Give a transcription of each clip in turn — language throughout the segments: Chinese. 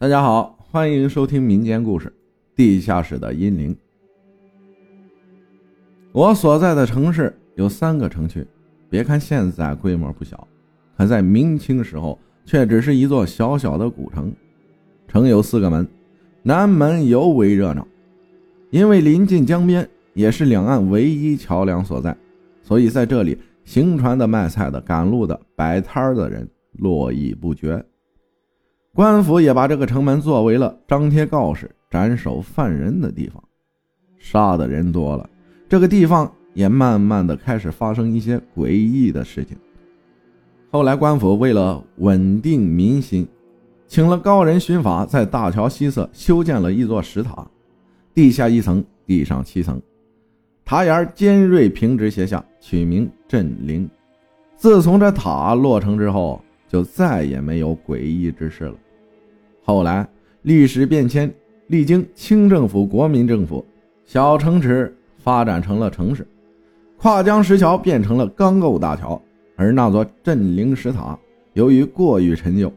大家好，欢迎收听民间故事《地下室的阴灵》。我所在的城市有三个城区，别看现在规模不小，可在明清时候却只是一座小小的古城。城有四个门，南门尤为热闹，因为临近江边，也是两岸唯一桥梁所在，所以在这里行船的、卖菜的、赶路的、摆摊的人络绎不绝。官府也把这个城门作为了张贴告示、斩首犯人的地方。杀的人多了，这个地方也慢慢的开始发生一些诡异的事情。后来官府为了稳定民心，请了高人巡法，在大桥西侧修建了一座石塔，地下一层，地上七层，塔檐尖锐平直斜下，取名镇灵。自从这塔落成之后。就再也没有诡异之事了。后来历史变迁，历经清政府、国民政府，小城池发展成了城市，跨江石桥变成了钢构大桥，而那座镇灵石塔由于过于陈旧，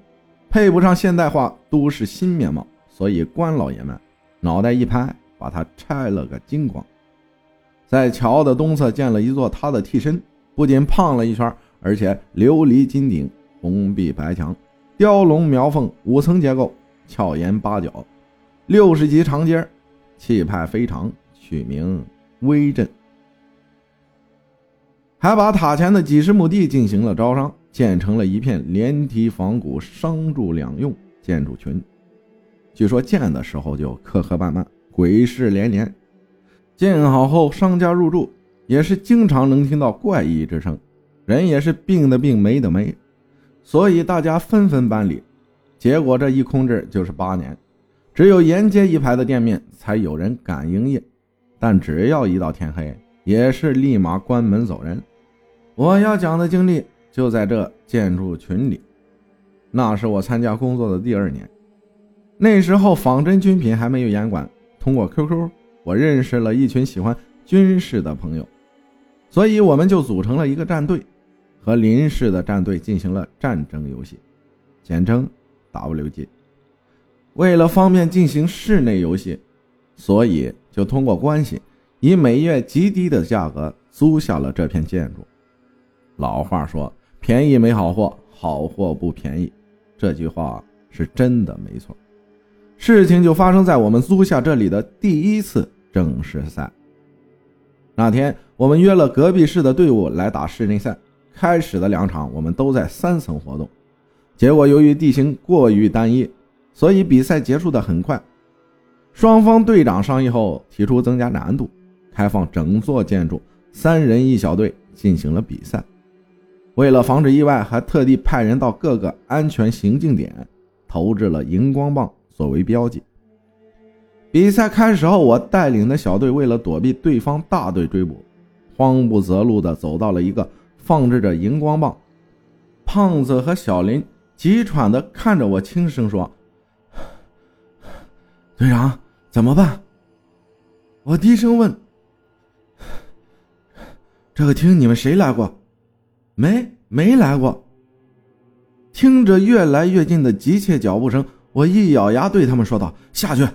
配不上现代化都市新面貌，所以官老爷们脑袋一拍，把它拆了个精光。在桥的东侧建了一座他的替身，不仅胖了一圈，而且琉璃金顶。红壁白墙，雕龙描凤，五层结构，翘檐八角，六十级长阶，气派非常，取名威震。还把塔前的几十亩地进行了招商，建成了一片连体仿古商住两用建筑群。据说建的时候就磕磕绊绊，鬼事连连。建好后，商家入住也是经常能听到怪异之声，人也是病的病，没的没。所以大家纷纷搬离，结果这一空置就是八年，只有沿街一排的店面才有人敢营业，但只要一到天黑，也是立马关门走人。我要讲的经历就在这建筑群里，那是我参加工作的第二年，那时候仿真军品还没有严管，通过 QQ 我认识了一群喜欢军事的朋友，所以我们就组成了一个战队。和林氏的战队进行了战争游戏，简称 WG。为了方便进行室内游戏，所以就通过关系，以每月极低的价格租下了这片建筑。老话说：“便宜没好货，好货不便宜。”这句话是真的，没错。事情就发生在我们租下这里的第一次正式赛。那天，我们约了隔壁市的队伍来打室内赛。开始的两场，我们都在三层活动，结果由于地形过于单一，所以比赛结束的很快。双方队长商议后，提出增加难度，开放整座建筑三人一小队进行了比赛。为了防止意外，还特地派人到各个安全行进点投掷了荧光棒作为标记。比赛开始后，我带领的小队为了躲避对方大队追捕，慌不择路地走到了一个。放置着荧光棒，胖子和小林急喘的看着我，轻声说：“队长，怎么办？”我低声问：“这个厅你们谁来过？”“没，没来过。”听着越来越近的急切脚步声，我一咬牙对他们说道：“下去。”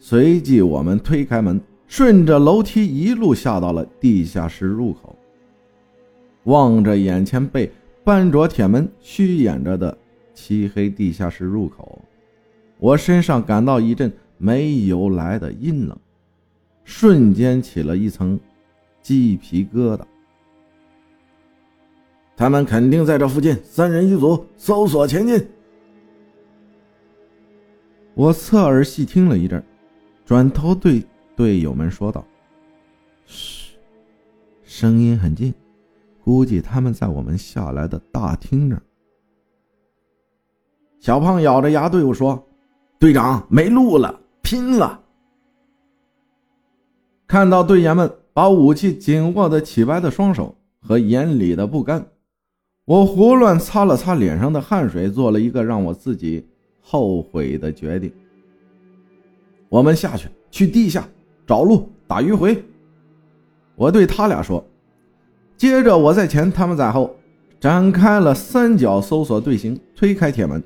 随即我们推开门，顺着楼梯一路下到了地下室入口。望着眼前被半着铁门虚掩着的漆黑地下室入口，我身上感到一阵没由来的阴冷，瞬间起了一层鸡皮疙瘩。他们肯定在这附近，三人一组，搜索前进。我侧耳细听了一阵，转头对队友们说道：“嘘，声音很近。”估计他们在我们下来的大厅那儿。小胖咬着牙对我说：“队长，没路了，拼了！”看到队员们把武器紧握的起白的双手和眼里的不甘，我胡乱擦了擦脸上的汗水，做了一个让我自己后悔的决定。我们下去，去地下找路，打迂回。我对他俩说。接着我在前，他们在后，展开了三角搜索队形，推开铁门，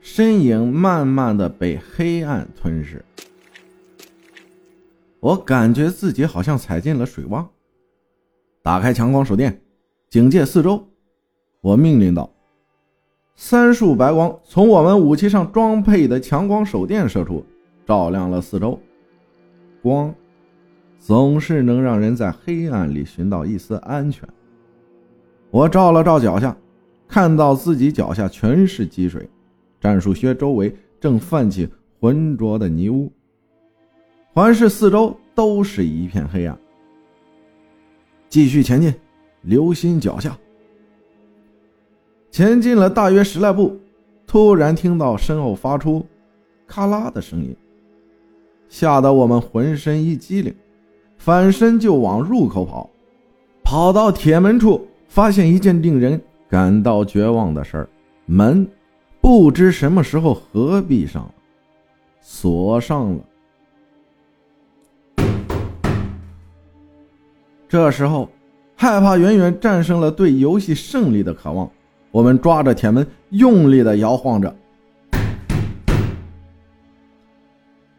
身影慢慢的被黑暗吞噬。我感觉自己好像踩进了水洼。打开强光手电，警戒四周。我命令道：“三束白光从我们武器上装配的强光手电射出，照亮了四周。光总是能让人在黑暗里寻到一丝安全。”我照了照脚下，看到自己脚下全是积水，战术靴周围正泛起浑浊的泥污，环视四周都是一片黑暗。继续前进，留心脚下。前进了大约十来步，突然听到身后发出“咔啦”的声音，吓得我们浑身一激灵，反身就往入口跑。跑到铁门处，发现一件令人感到绝望的事儿：门不知什么时候合闭上了，锁上了。这时候，害怕远远战胜了对游戏胜利的渴望。我们抓着铁门，用力的摇晃着。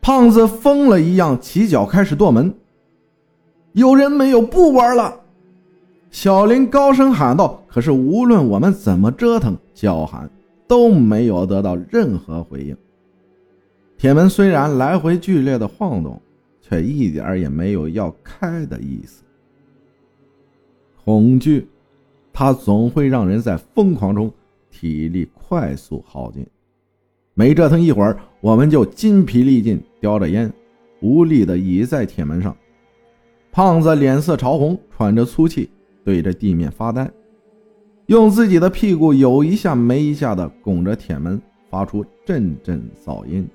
胖子疯了一样起脚开始剁门。有人没有？不玩了！小林高声喊道。可是无论我们怎么折腾、叫喊，都没有得到任何回应。铁门虽然来回剧烈的晃动，却一点也没有要开的意思。恐惧，它总会让人在疯狂中体力快速耗尽。没折腾一会儿，我们就筋疲力尽，叼着烟，无力的倚在铁门上。胖子脸色潮红，喘着粗气，对着地面发呆，用自己的屁股有一下没一下的拱着铁门，发出阵阵噪音。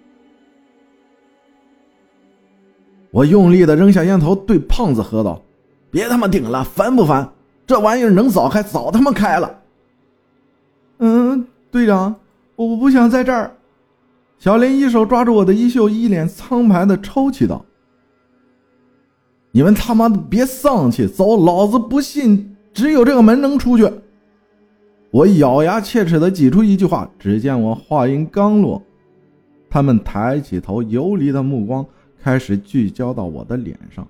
我用力的扔下烟头，对胖子喝道：“别他妈顶了，烦不烦？”这玩意儿能早开，早他妈开了。嗯，队长，我不想在这儿。小林一手抓住我的衣袖，一脸苍白的抽泣道：“你们他妈的别丧气，走！老子不信只有这个门能出去。”我咬牙切齿的挤出一句话。只见我话音刚落，他们抬起头，游离的目光开始聚焦到我的脸上，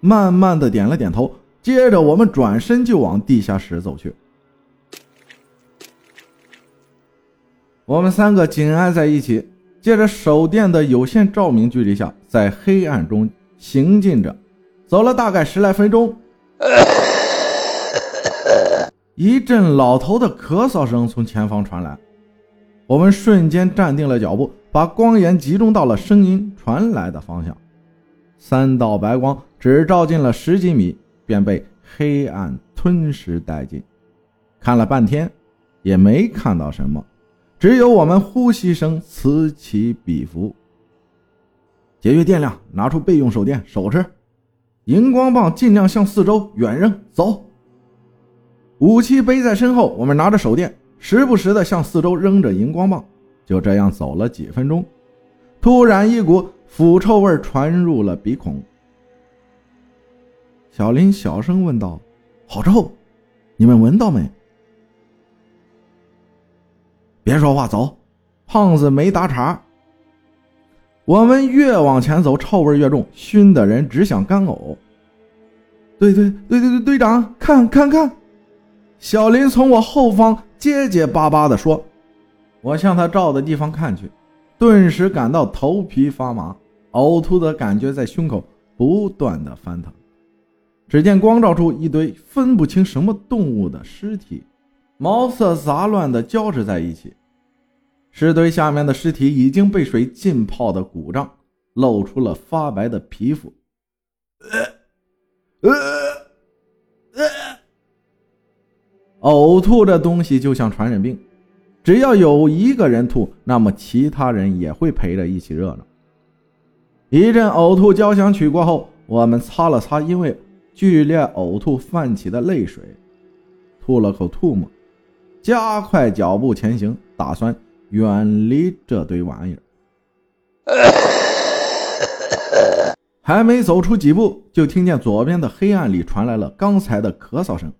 慢慢的点了点头。接着，我们转身就往地下室走去。我们三个紧挨在一起，借着手电的有限照明距离下，在黑暗中行进着。走了大概十来分钟，一阵老头的咳嗽声从前方传来。我们瞬间站定了脚步，把光源集中到了声音传来的方向。三道白光只照进了十几米。便被黑暗吞噬殆尽。看了半天，也没看到什么，只有我们呼吸声此起彼伏。节约电量，拿出备用手电，手持荧光棒，尽量向四周远扔。走，武器背在身后，我们拿着手电，时不时的向四周扔着荧光棒。就这样走了几分钟，突然一股腐臭味传入了鼻孔。小林小声问道：“好臭，你们闻到没？”别说话，走。胖子没搭茬。我们越往前走，臭味越重，熏的人只想干呕。对对对对对，队长，看看看！小林从我后方结结巴巴的说：“我向他照的地方看去，顿时感到头皮发麻，呕吐的感觉在胸口不断的翻腾。”只见光照出一堆分不清什么动物的尸体，毛色杂乱的交织在一起。尸堆下面的尸体已经被水浸泡的鼓胀，露出了发白的皮肤。呃，呃，呕吐这东西就像传染病，只要有一个人吐，那么其他人也会陪着一起热闹。一阵呕吐交响曲过后，我们擦了擦因为。剧烈呕吐泛起的泪水，吐了口唾沫，加快脚步前行，打算远离这堆玩意儿。还没走出几步，就听见左边的黑暗里传来了刚才的咳嗽声。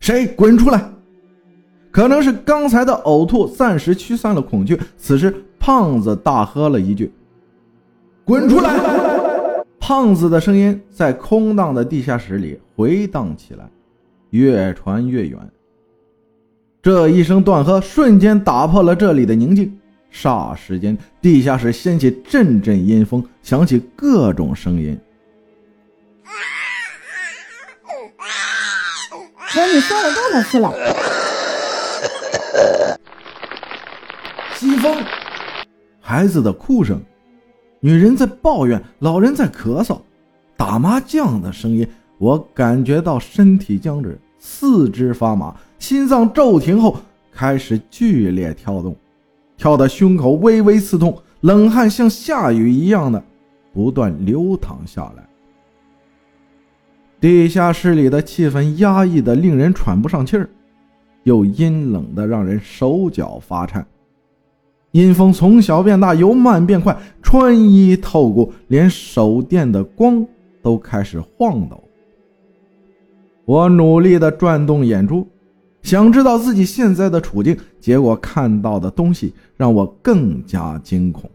谁？滚出来！可能是刚才的呕吐暂时驱散了恐惧。此时，胖子大喝了一句：“滚出来！”胖子的声音在空荡的地下室里回荡起来，越传越远。这一声断喝瞬间打破了这里的宁静，霎时间，地下室掀起阵阵阴风，响起各种声音。瞧你说了多少次了？西风，孩子的哭声，女人在抱怨，老人在咳嗽，打麻将的声音，我感觉到身体僵直，四肢发麻，心脏骤停后开始剧烈跳动，跳得胸口微微刺痛，冷汗像下雨一样的不断流淌下来。地下室里的气氛压抑的令人喘不上气儿，又阴冷的让人手脚发颤。阴风从小变大，由慢变快，穿衣透骨，连手电的光都开始晃抖。我努力的转动眼珠，想知道自己现在的处境，结果看到的东西让我更加惊恐。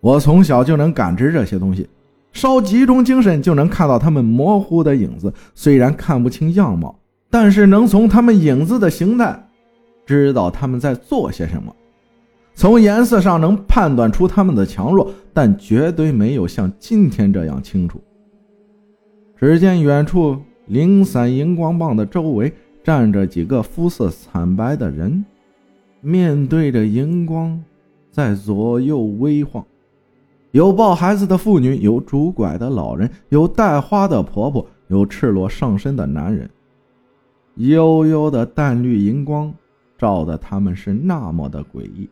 我从小就能感知这些东西。稍集中精神就能看到他们模糊的影子，虽然看不清样貌，但是能从他们影子的形态知道他们在做些什么。从颜色上能判断出他们的强弱，但绝对没有像今天这样清楚。只见远处零散荧光棒的周围站着几个肤色惨白的人，面对着荧光，在左右微晃。有抱孩子的妇女，有拄拐的老人，有带花的婆婆，有赤裸上身的男人。幽幽的淡绿荧光照得他们是那么的诡异，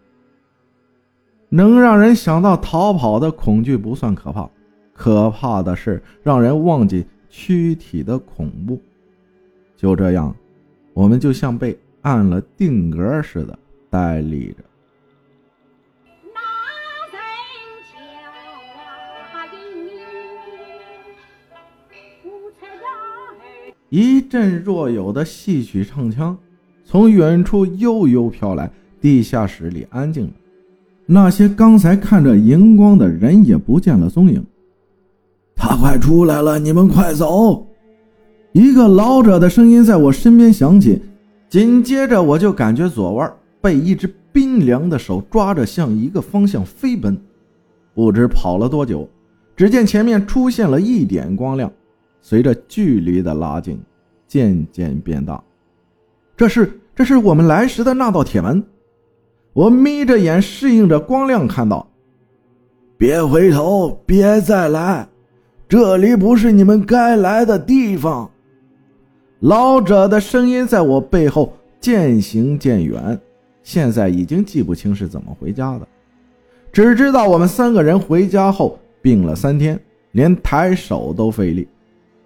能让人想到逃跑的恐惧不算可怕，可怕的是让人忘记躯体的恐怖。就这样，我们就像被按了定格似的呆立着。一阵若有的戏曲唱腔从远处悠悠飘来，地下室里安静了。那些刚才看着荧光的人也不见了踪影。他快出来了，你们快走！一个老者的声音在我身边响起，紧接着我就感觉左腕被一只冰凉的手抓着，向一个方向飞奔。不知跑了多久，只见前面出现了一点光亮。随着距离的拉近，渐渐变大。这是这是我们来时的那道铁门。我眯着眼适应着光亮，看到。别回头，别再来，这里不是你们该来的地方。老者的声音在我背后渐行渐远，现在已经记不清是怎么回家的，只知道我们三个人回家后病了三天，连抬手都费力。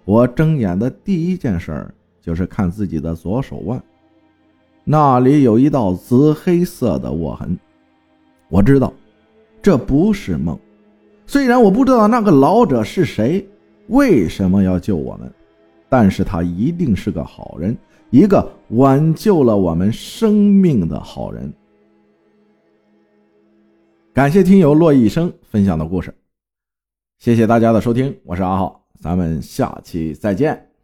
我睁眼的第一件事就是看自己的左手腕，那里有一道紫黑色的握痕。我知道，这不是梦。虽然我不知道那个老者是谁，为什么要救我们，但是他一定是个好人，一个挽救了我们生命的好人。感谢听友洛一生分享的故事，谢谢大家的收听，我是阿浩。咱们下期再见。